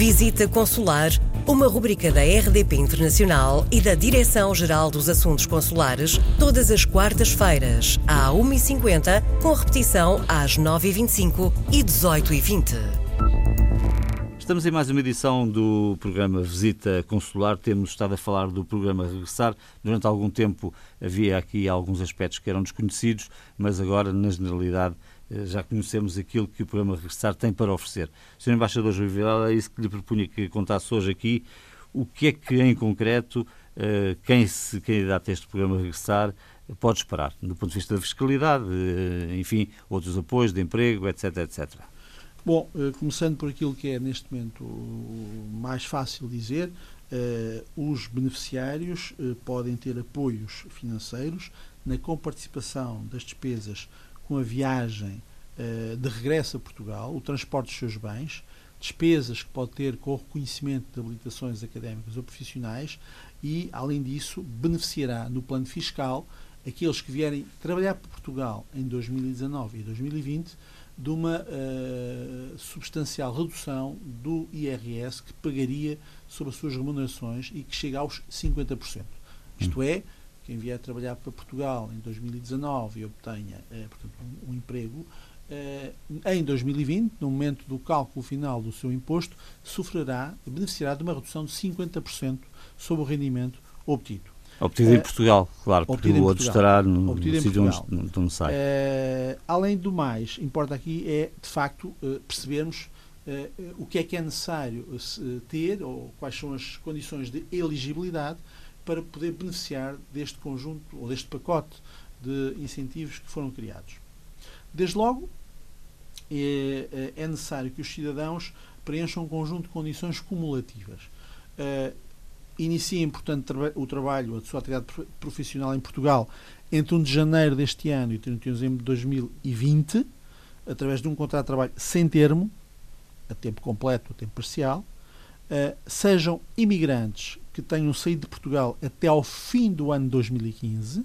Visita Consular, uma rubrica da RDP Internacional e da Direção-Geral dos Assuntos Consulares, todas as quartas-feiras, à 1h50, com repetição às 9h25 e 18h20. Estamos em mais uma edição do programa Visita Consular. Temos estado a falar do programa Regressar. Durante algum tempo havia aqui alguns aspectos que eram desconhecidos, mas agora, na generalidade, já conhecemos aquilo que o programa Regressar tem para oferecer. Sr. Embaixador João Vidal, é isso que lhe propunha que contasse hoje aqui. O que é que, em concreto, eh, quem se candidata a este programa Regressar pode esperar, do ponto de vista da fiscalidade, eh, enfim, outros apoios de emprego, etc, etc. Bom, começando por aquilo que é neste momento mais fácil dizer, os beneficiários podem ter apoios financeiros na comparticipação das despesas com a viagem de regresso a Portugal, o transporte dos seus bens, despesas que pode ter com o reconhecimento de habilitações académicas ou profissionais e, além disso, beneficiará no plano fiscal aqueles que vierem trabalhar para Portugal em 2019 e 2020 de uma uh, substancial redução do IRS que pagaria sobre as suas remunerações e que chega aos 50%. Isto hum. é, quem vier trabalhar para Portugal em 2019 e obtenha eh, portanto, um, um emprego, eh, em 2020, no momento do cálculo final do seu imposto, sofrerá, beneficiará de uma redução de 50% sobre o rendimento obtido. Obtido em eh, Portugal, claro, porque o outro estará no, no sítio onde, onde sai. além do mais, importa aqui é, de facto, percebermos o que é que é necessário ter, ou quais são as condições de elegibilidade para poder beneficiar deste conjunto ou deste pacote de incentivos que foram criados. Desde logo, é, é necessário que os cidadãos preencham um conjunto de condições cumulativas. Uh, iniciem, portanto, o trabalho, a sua atividade profissional em Portugal entre 1 de janeiro deste ano e 31 de dezembro de 2020, através de um contrato de trabalho sem termo, a tempo completo, a tempo parcial, uh, sejam imigrantes que tenham saído de Portugal até ao fim do ano 2015, eh,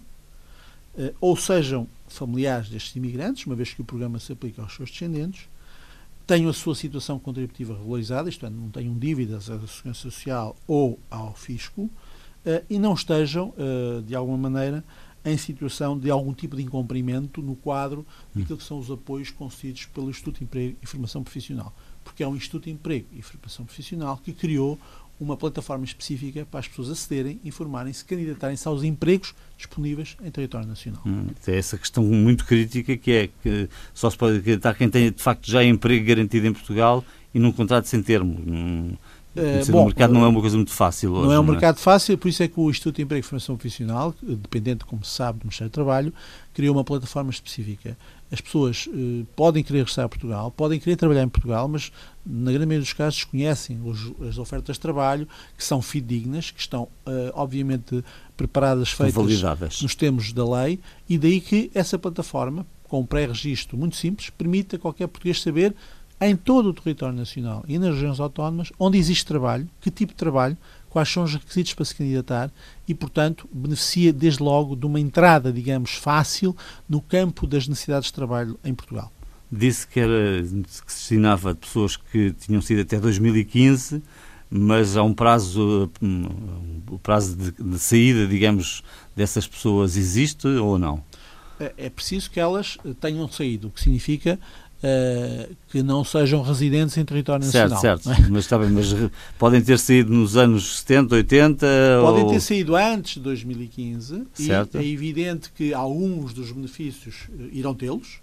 ou sejam familiares destes imigrantes, uma vez que o programa se aplica aos seus descendentes, tenham a sua situação contributiva regularizada, isto é, não tenham dívidas à Segurança Social ou ao Fisco, eh, e não estejam, eh, de alguma maneira, em situação de algum tipo de incumprimento no quadro daquilo que são os apoios concedidos pelo Instituto de Emprego e Formação Profissional. Porque é um Instituto de Emprego e Formação Profissional que criou uma plataforma específica para as pessoas acederem, informarem-se, candidatarem-se aos empregos disponíveis em território nacional. Hum, é essa questão muito crítica que é que só se pode candidatar quem tem de facto já emprego garantido em Portugal e num contrato sem termo. Hum, Uh, bom, o mercado não é uma coisa muito fácil hoje. Não é um não é? mercado fácil, por isso é que o Instituto de Emprego e Formação Profissional, dependente, como se sabe, do Ministério do Trabalho, criou uma plataforma específica. As pessoas uh, podem querer regressar a Portugal, podem querer trabalhar em Portugal, mas na grande maioria dos casos desconhecem os, as ofertas de trabalho, que são fidedignas, que estão, uh, obviamente, preparadas, feitas validadas. nos termos da lei, e daí que essa plataforma, com um pré-registro muito simples, permite a qualquer português saber em todo o território nacional e nas regiões autónomas onde existe trabalho, que tipo de trabalho, quais são os requisitos para se candidatar e, portanto, beneficia desde logo de uma entrada, digamos, fácil no campo das necessidades de trabalho em Portugal. Disse que, era, que se destinava a pessoas que tinham sido até 2015, mas há um prazo, o prazo de, de saída, digamos, dessas pessoas existe ou não? É, é preciso que elas tenham saído, o que significa Uh, que não sejam residentes em território nacional. Certo, certo. É? Mas, está bem, mas podem ter saído nos anos 70, 80? Podem ou... ter saído antes de 2015 certo. e é evidente que alguns dos benefícios eh, irão tê-los,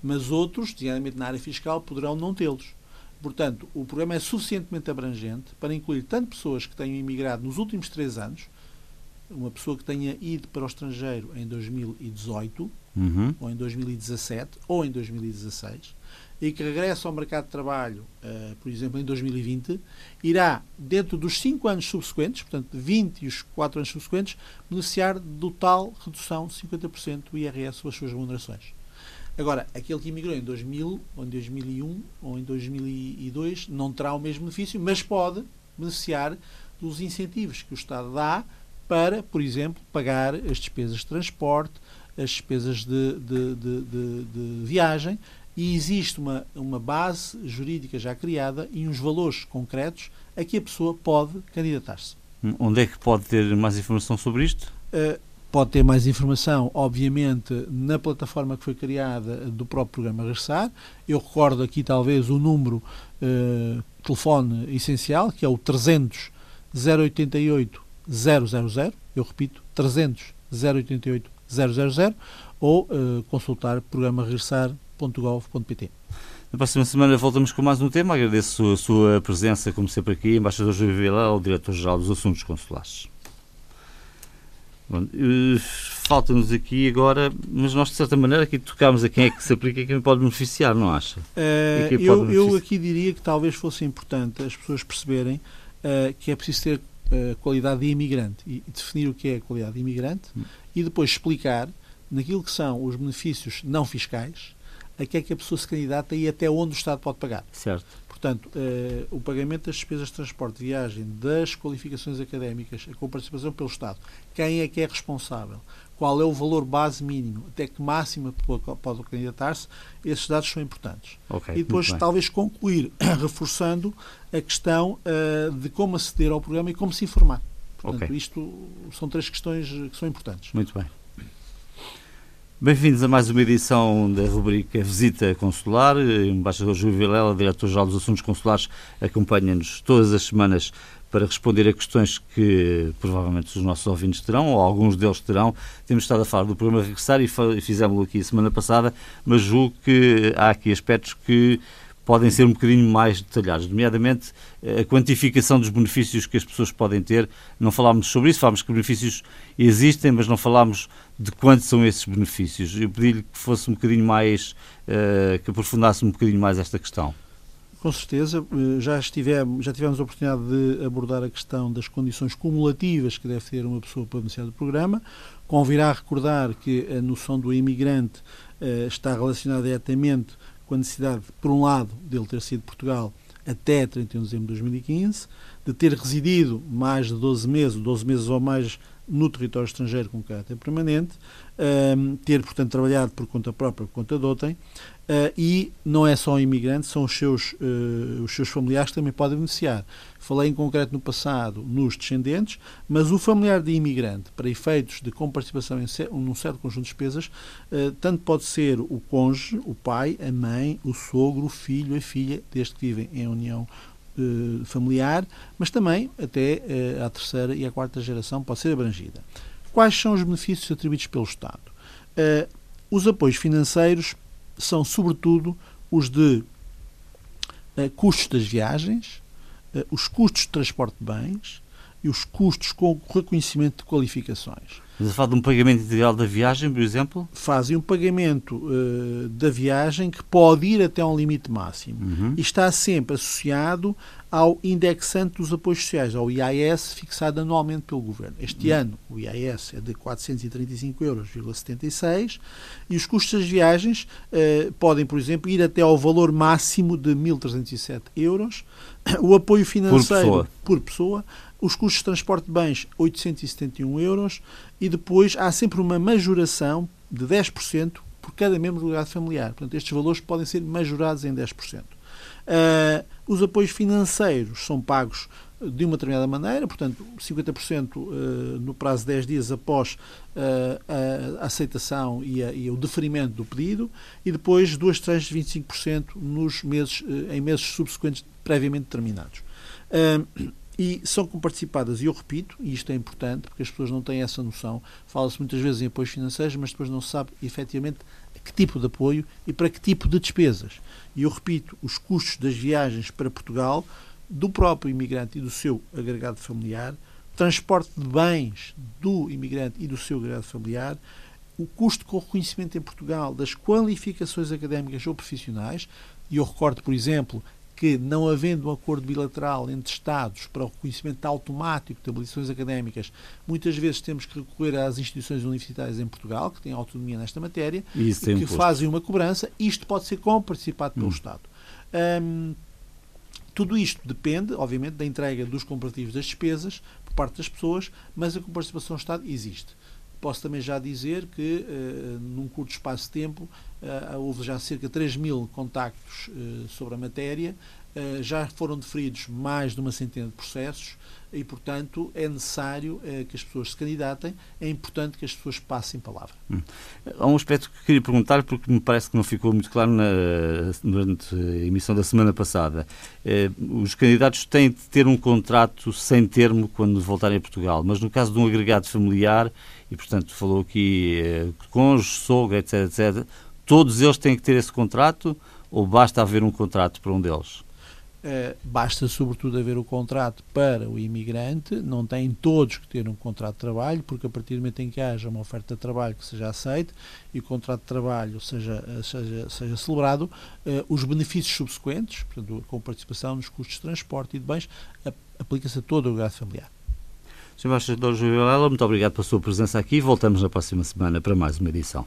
mas outros, diariamente na área fiscal, poderão não tê-los. Portanto, o programa é suficientemente abrangente para incluir tanto pessoas que tenham imigrado nos últimos três anos, uma pessoa que tenha ido para o estrangeiro em 2018, uhum. ou em 2017, ou em 2016, e que regressa ao mercado de trabalho, uh, por exemplo, em 2020, irá, dentro dos 5 anos subsequentes, portanto, 20 e os 4 anos subsequentes, beneficiar do tal redução de 50% do IRS sobre as suas remunerações. Agora, aquele que emigrou em 2000, ou em 2001, ou em 2002, não terá o mesmo benefício, mas pode beneficiar dos incentivos que o Estado dá para, por exemplo, pagar as despesas de transporte, as despesas de, de, de, de viagem e existe uma, uma base jurídica já criada e uns valores concretos a que a pessoa pode candidatar-se. Onde é que pode ter mais informação sobre isto? Uh, pode ter mais informação, obviamente, na plataforma que foi criada do próprio programa Regressar. Eu recordo aqui, talvez, o número uh, telefone essencial, que é o 300 088 000. Eu repito, 300 088 000 ou uh, consultar programaregressar.gov.pt. Na próxima semana voltamos com mais um tema. Agradeço a sua presença, como sempre, aqui, Embaixador Júlio Vila, o Diretor-Geral dos Assuntos Consulares. Uh, falta-nos aqui agora, mas nós de certa maneira aqui tocámos a quem é que se aplica e quem pode beneficiar, não acha? Uh, eu, beneficiar? eu, aqui diria que talvez fosse importante as pessoas perceberem uh, que é preciso ter uh, qualidade de imigrante e definir o que é a qualidade de imigrante hum. e depois explicar naquilo que são os benefícios não fiscais a que é que a pessoa se candidata e até onde o Estado pode pagar. Certo. Portanto, uh, o pagamento das despesas de transporte, de viagem, das qualificações académicas, a participação pelo Estado, quem é que é responsável, qual é o valor base mínimo, até que máxima pode candidatar-se, esses dados são importantes. Okay, e depois, talvez, concluir reforçando a questão uh, de como aceder ao programa e como se informar. Portanto, okay. isto são três questões que são importantes. Muito bem. Bem-vindos a mais uma edição da rubrica Visita Consular. O embaixador Júlio Vilela, diretor-geral dos Assuntos Consulares, acompanha-nos todas as semanas para responder a questões que provavelmente os nossos ouvintes terão, ou alguns deles terão. Temos estado a falar do programa Regressar e fizemos-lo aqui semana passada, mas julgo que há aqui aspectos que podem ser um bocadinho mais detalhados, nomeadamente eh, a quantificação dos benefícios que as pessoas podem ter. Não falámos sobre isso, falámos que benefícios existem, mas não falámos de quantos são esses benefícios. Eu pedi-lhe que fosse um bocadinho mais, uh, que aprofundasse um bocadinho mais esta questão. Com certeza, eh, já, estivemos, já tivemos a oportunidade de abordar a questão das condições cumulativas que deve ter uma pessoa para beneficiar do programa. Convirá recordar que a noção do imigrante uh, está relacionada diretamente com a necessidade, por um lado, dele ter sido Portugal até 31 de dezembro de 2015, de ter residido mais de 12 meses, 12 meses ou mais no território estrangeiro com caráter permanente, uh, ter, portanto, trabalhado por conta própria, por conta de outrem, Uh, e não é só o imigrante, são os seus, uh, os seus familiares que também podem beneficiar. Falei em concreto no passado nos descendentes, mas o familiar de imigrante, para efeitos de comparticipação em um certo conjunto de despesas, uh, tanto pode ser o cônjuge, o pai, a mãe, o sogro, o filho, a filha, desde que vivem em união familiar, mas também até a terceira e a quarta geração pode ser abrangida. Quais são os benefícios atribuídos pelo Estado? os apoios financeiros são, sobretudo, os de custos das viagens, os custos de transporte de bens e os custos com reconhecimento de qualificações. Mas a falar de um pagamento integral da viagem, por exemplo? Fazem um pagamento uh, da viagem que pode ir até um limite máximo uhum. e está sempre associado ao indexante dos apoios sociais, ao IAS, fixado anualmente pelo Governo. Este uhum. ano o IAS é de 435,76 euros e os custos das viagens uh, podem, por exemplo, ir até ao valor máximo de 1.307 euros. O apoio financeiro por pessoa. por pessoa os custos de transporte de bens 871 euros e depois há sempre uma majoração de 10% por cada membro do legado familiar. Portanto, estes valores podem ser majorados em 10%. Uh, ah, os apoios financeiros são pagos de uma determinada maneira, portanto, 50% uh, ah, no prazo de 10 dias após uh, a aceitação e, e, o deferimento do pedido, e depois duas tranches de 25% nos meses, em meses subsequentes previamente determinados e são comparticipadas, e eu repito, e isto é importante, porque as pessoas não têm essa noção, fala-se muitas vezes em apoios financeiros, mas depois não se sabe efetivamente que tipo de apoio e para que tipo de despesas. E eu repito, os custos das viagens para Portugal, do próprio imigrante e do seu agregado familiar, transporte de bens do imigrante e do seu agregado familiar, o custo com reconhecimento em Portugal das qualificações académicas ou profissionais, e eu recordo, por exemplo, que, não havendo um acordo bilateral entre Estados para o reconhecimento automático de habilitações académicas, muitas vezes temos que recorrer às instituições universitárias em Portugal, que têm autonomia nesta matéria, e, e que imposto. fazem uma cobrança. Isto pode ser comparticipado pelo hum. Estado. Hum, tudo isto depende, obviamente, da entrega dos comparativos das despesas por parte das pessoas, mas a comparticipação do Estado existe posso também já dizer que, num curto espaço de tempo, houve já cerca de 3 mil contactos sobre a matéria, já foram deferidos mais de uma centena de processos e, portanto, é necessário eh, que as pessoas se candidatem, é importante que as pessoas passem palavra. Hum. Há um aspecto que queria perguntar, porque me parece que não ficou muito claro na, durante a emissão da semana passada. Eh, os candidatos têm de ter um contrato sem termo quando voltarem a Portugal, mas no caso de um agregado familiar, e portanto falou aqui eh, cônjuge, sogra, etc, etc, todos eles têm que ter esse contrato ou basta haver um contrato para um deles? Uh, basta, sobretudo, haver o contrato para o imigrante, não têm todos que ter um contrato de trabalho, porque a partir do momento em que haja uma oferta de trabalho que seja aceite e o contrato de trabalho seja, eh, seja, seja celebrado, uh, os benefícios subsequentes, portanto, com participação nos custos de transporte e de bens, aplica-se a todo o grado familiar. Sr. Embaixador Júlio Vilela, muito obrigado pela sua presença aqui. Voltamos na próxima semana para mais uma edição.